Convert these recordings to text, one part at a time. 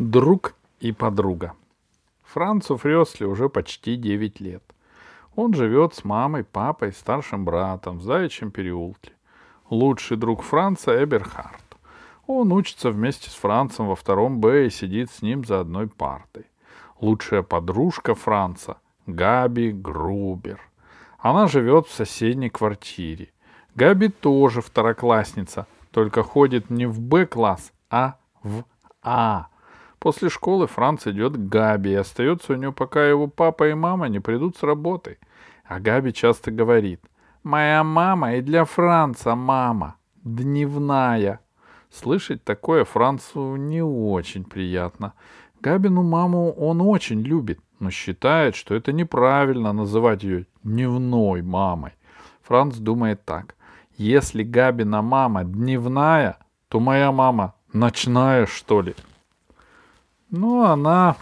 Друг и подруга. Францу Фрёсли уже почти 9 лет. Он живет с мамой, папой, старшим братом в Заячьем переулке. Лучший друг Франца Эберхард. Он учится вместе с Францем во втором Б и сидит с ним за одной партой. Лучшая подружка Франца — Габи Грубер. Она живет в соседней квартире. Габи тоже второклассница, только ходит не в Б-класс, а в А. После школы Франц идет к Габи и остается у нее, пока его папа и мама не придут с работы. А Габи часто говорит, «Моя мама и для Франца мама, дневная». Слышать такое Францу не очень приятно. Габину маму он очень любит, но считает, что это неправильно называть ее дневной мамой. Франц думает так. Если Габина мама дневная, то моя мама ночная, что ли? Ну, она...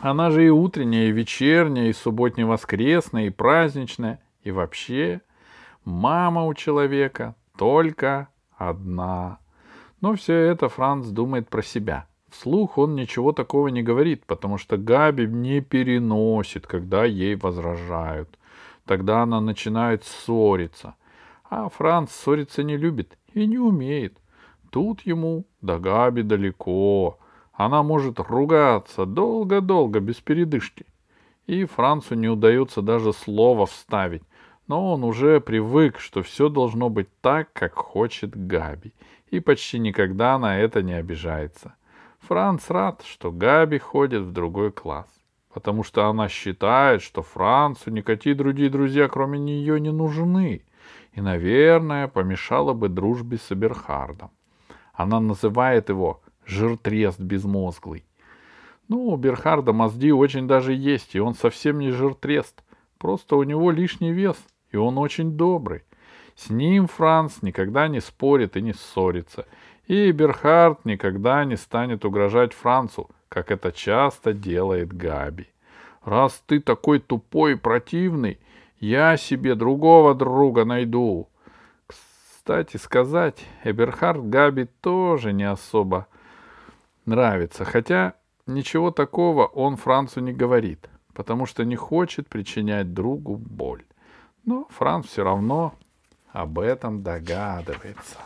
Она же и утренняя, и вечерняя, и субботне-воскресная, и праздничная. И вообще, мама у человека только одна. Но все это Франц думает про себя. Вслух он ничего такого не говорит, потому что Габи не переносит, когда ей возражают. Тогда она начинает ссориться. А Франц ссориться не любит и не умеет. Тут ему до Габи далеко. Она может ругаться долго-долго, без передышки. И Францу не удается даже слова вставить, но он уже привык, что все должно быть так, как хочет Габи, и почти никогда на это не обижается. Франц рад, что Габи ходит в другой класс, потому что она считает, что Францу никакие другие друзья, кроме нее, не нужны, и, наверное, помешала бы дружбе с Эберхардом. Она называет его жиртрест безмозглый. Ну, у Берхарда мозги очень даже есть, и он совсем не жиртрест. Просто у него лишний вес, и он очень добрый. С ним Франц никогда не спорит и не ссорится. И Берхард никогда не станет угрожать Францу, как это часто делает Габи. Раз ты такой тупой и противный, я себе другого друга найду. Кстати сказать, Эберхард Габи тоже не особо нравится, хотя ничего такого он Францу не говорит, потому что не хочет причинять другу боль. Но Франц все равно об этом догадывается.